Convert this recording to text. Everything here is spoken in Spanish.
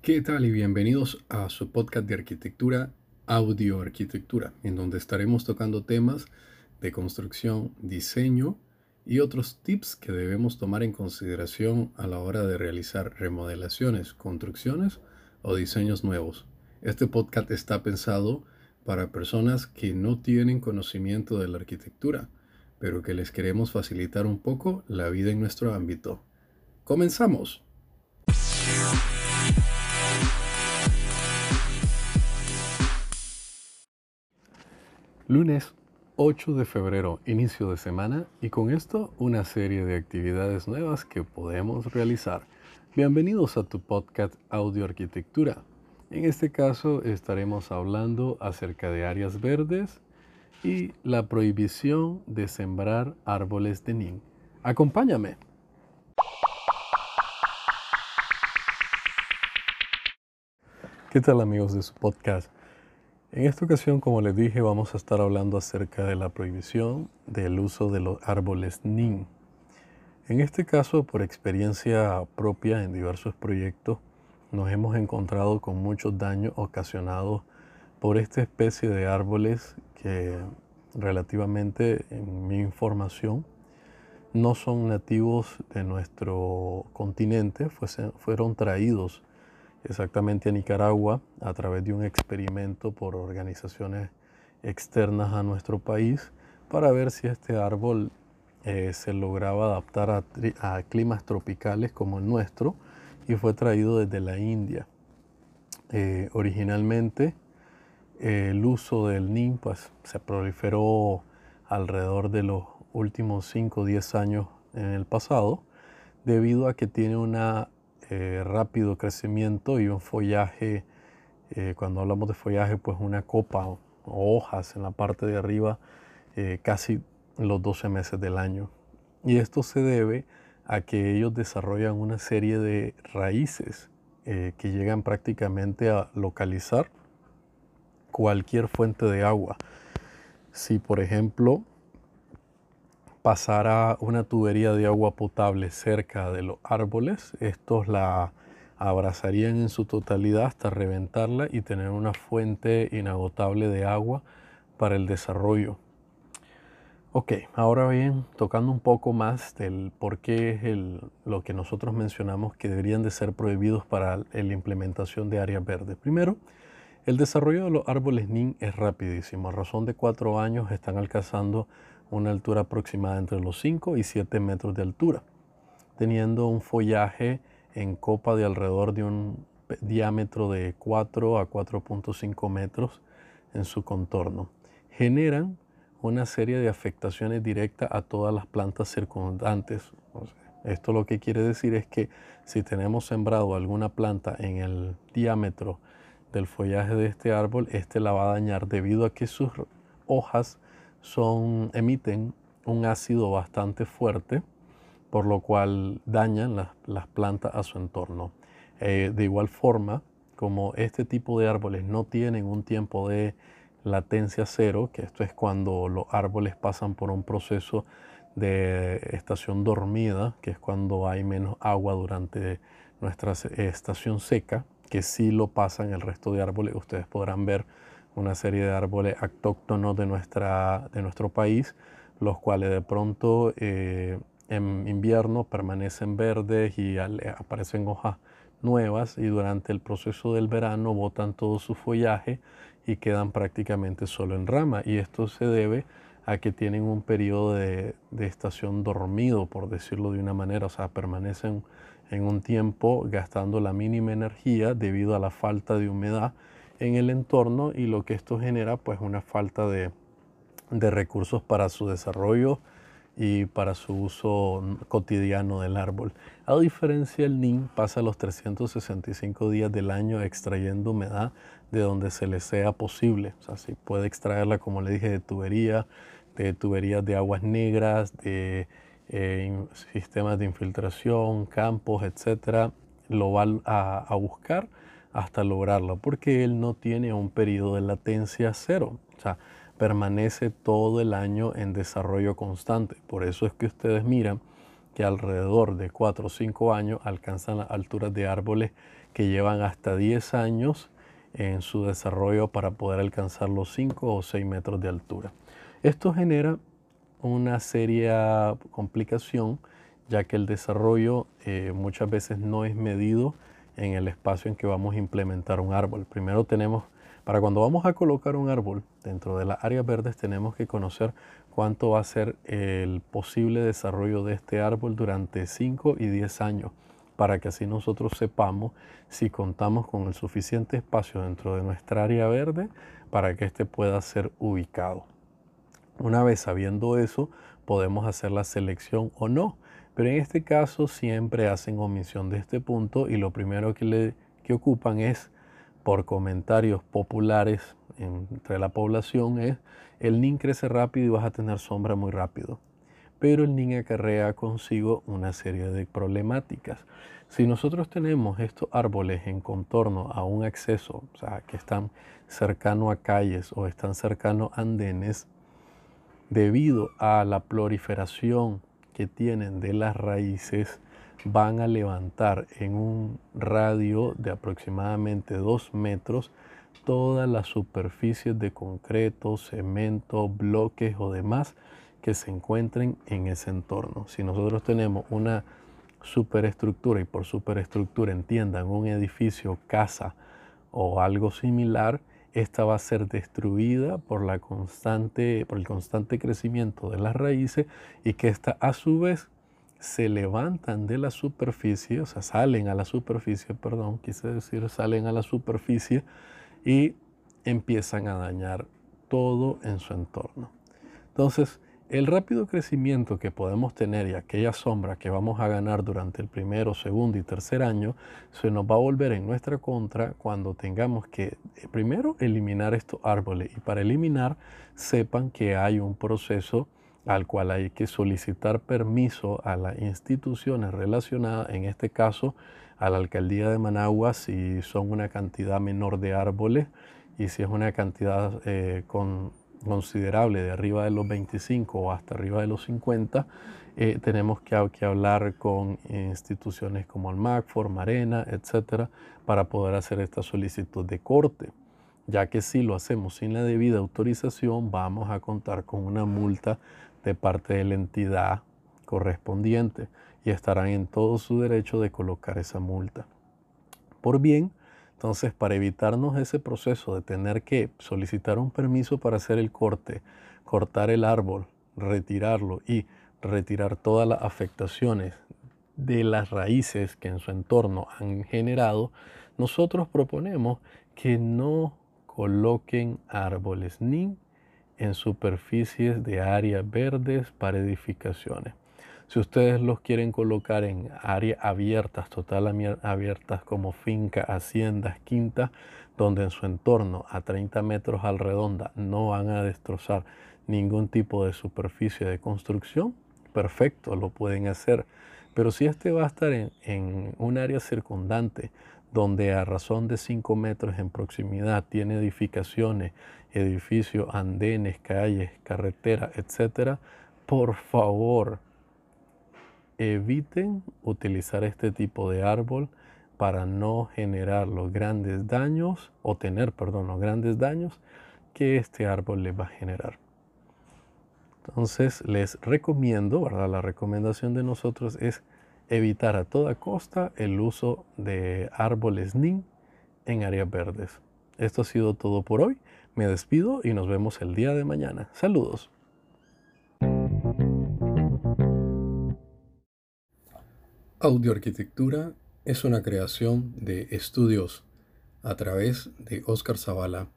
¿Qué tal y bienvenidos a su podcast de arquitectura, Audio Arquitectura, en donde estaremos tocando temas de construcción, diseño y otros tips que debemos tomar en consideración a la hora de realizar remodelaciones, construcciones o diseños nuevos. Este podcast está pensado para personas que no tienen conocimiento de la arquitectura, pero que les queremos facilitar un poco la vida en nuestro ámbito. ¡Comenzamos! Lunes 8 de febrero, inicio de semana, y con esto una serie de actividades nuevas que podemos realizar. Bienvenidos a tu podcast Audio Arquitectura. En este caso estaremos hablando acerca de áreas verdes y la prohibición de sembrar árboles de nin. Acompáñame. ¿Qué tal amigos de su podcast? En esta ocasión, como les dije, vamos a estar hablando acerca de la prohibición del uso de los árboles NIN. En este caso, por experiencia propia en diversos proyectos, nos hemos encontrado con muchos daños ocasionados por esta especie de árboles que relativamente, en mi información, no son nativos de nuestro continente, fueron traídos exactamente a Nicaragua a través de un experimento por organizaciones externas a nuestro país para ver si este árbol eh, se lograba adaptar a, climas tropicales como el nuestro y fue traído desde la India. Eh, originalmente el uso del NIM pues, se proliferó alrededor de los últimos 5 o 10 años en el pasado debido a que tiene una eh, rápido crecimiento y un follaje, eh, cuando hablamos de follaje, pues una copa o, hojas en la parte de arriba eh, casi los 12 meses del año. Y esto se debe a que ellos desarrollan una serie de raíces que llegan prácticamente a localizar cualquier fuente de agua. Si por ejemplo pasara una tubería de agua potable cerca de los árboles, estos la abrazarían en su totalidad hasta reventarla y tener una fuente inagotable de agua para el desarrollo. Ok, ahora bien, tocando un poco más del por qué el, lo que nosotros mencionamos que deberían de ser prohibidos para la implementación de áreas verdes. Primero, el desarrollo de los árboles NIN es rapidísimo. A razón de cuatro años están alcanzando una altura aproximada entre los 5 y 7 metros de altura, teniendo un follaje en copa de alrededor de un diámetro de 4 a 4.5 metros en su contorno. Generan una serie de afectaciones directas a todas las plantas circundantes. esto lo que quiere decir es que si tenemos sembrado alguna planta en el diámetro del follaje de este árbol, este la va a dañar debido a que sus hojas emiten un ácido bastante fuerte, por lo cual dañan las, plantas a su entorno. Eh, de igual forma, como este tipo de árboles no tienen un tiempo de latencia cero, que esto es cuando los árboles pasan por un proceso de estación dormida, que es cuando hay menos agua durante nuestra estación seca, que sí lo pasan el resto de árboles. Ustedes podrán ver una serie de árboles autóctonos de, nuestra, de nuestro país, los cuales de pronto eh, en invierno permanecen verdes y aparecen hojas nuevas y durante el proceso del verano botan todo su follaje y quedan prácticamente solo en rama. Y esto se debe a que tienen un periodo de, de, estación dormido, por decirlo de una manera, o sea, permanecen en un tiempo gastando la mínima energía debido a la falta de humedad en el entorno y lo que esto genera pues una falta de, recursos para su desarrollo y para su uso cotidiano del árbol. A diferencia el NIM pasa los 365 días del año extrayendo humedad de donde se le sea posible. O sea, si puede extraerla, como le dije, de tubería, de tuberías de aguas negras, de eh, sistemas de infiltración, campos, etcétera, lo va a buscar hasta lograrlo, porque él no tiene un periodo de latencia cero. O sea, permanece todo el año en desarrollo constante. Por eso es que ustedes miran que alrededor de 4 o 5 años alcanzan las alturas de árboles que llevan hasta 10 años en su desarrollo para poder alcanzar los 5 o 6 metros de altura. Esto genera una seria complicación ya que el desarrollo eh, muchas veces no es medido en el espacio en que vamos a implementar un árbol. Primero tenemos, para cuando vamos a colocar un árbol dentro de las áreas verdes, tenemos que conocer cuánto va a ser el posible desarrollo de este árbol durante 5 y 10 años, para que así nosotros sepamos si contamos con el suficiente espacio dentro de nuestra área verde para que éste pueda ser ubicado. Una vez sabiendo eso, podemos hacer la selección o no. Pero en este caso siempre hacen omisión de este punto y lo primero que, que ocupan es, por comentarios populares entre la población, es el NIN crece rápido y vas a tener sombra muy rápido. Pero el NIN acarrea consigo una serie de problemáticas. Si nosotros tenemos estos árboles en contorno a un acceso, o sea, que están cercano a calles o están cercanos a andenes, debido a la proliferación que tienen de las raíces, van a levantar en un radio de aproximadamente 2 metros todas las superficies de concreto, cemento, bloques o demás que se encuentren en ese entorno. Si nosotros tenemos una superestructura y por superestructura entiendan un edificio, casa o algo similar, esta va a ser destruida por, la constante, por el constante crecimiento de las raíces y que esta a su vez se levantan de la superficie, o sea, salen a la superficie, perdón, quise decir, salen a la superficie y empiezan a dañar todo en su entorno. Entonces, el rápido crecimiento que podemos tener y aquella sombra que vamos a ganar durante el primero, segundo y tercer año se nos va a volver en nuestra contra cuando tengamos que eh, primero eliminar estos árboles y para eliminar sepan que hay un proceso al cual hay que solicitar permiso a las instituciones relacionadas, en este caso a la alcaldía de Managua si son una cantidad menor de árboles y si es una cantidad eh, con considerable de arriba de los 25 o hasta arriba de los 50, eh, tenemos que, hablar con instituciones como el MACFOR, Marena, etcétera, para poder hacer esta solicitud de corte, ya que si lo hacemos sin la debida autorización, vamos a contar con una multa de parte de la entidad correspondiente y estarán en todo su derecho de colocar esa multa. Por bien, entonces, para evitarnos ese proceso de tener que solicitar un permiso para hacer el corte, cortar el árbol, retirarlo y retirar todas las afectaciones de las raíces que en su entorno han generado, nosotros proponemos que no coloquen árboles ni en superficies de áreas verdes para edificaciones. Si ustedes los quieren colocar en áreas abiertas, total abiertas como finca, haciendas, quintas, donde en su entorno a 30 metros al redonda no van a destrozar ningún tipo de superficie de construcción, perfecto, lo pueden hacer. Pero si este va a estar en un área circundante, donde a razón de 5 metros en proximidad tiene edificaciones, edificios, andenes, calles, carreteras, etc., por favor, eviten utilizar este tipo de árbol para no generar los grandes daños o tener, perdón, los grandes daños que este árbol les va a generar. Entonces les recomiendo, ¿verdad? La recomendación de nosotros es evitar a toda costa el uso de árboles NIN en áreas verdes. Esto ha sido todo por hoy. Me despido y nos vemos el día de mañana. Saludos. Audioarquitectura es una creación de estudios a través de Oscar Zavala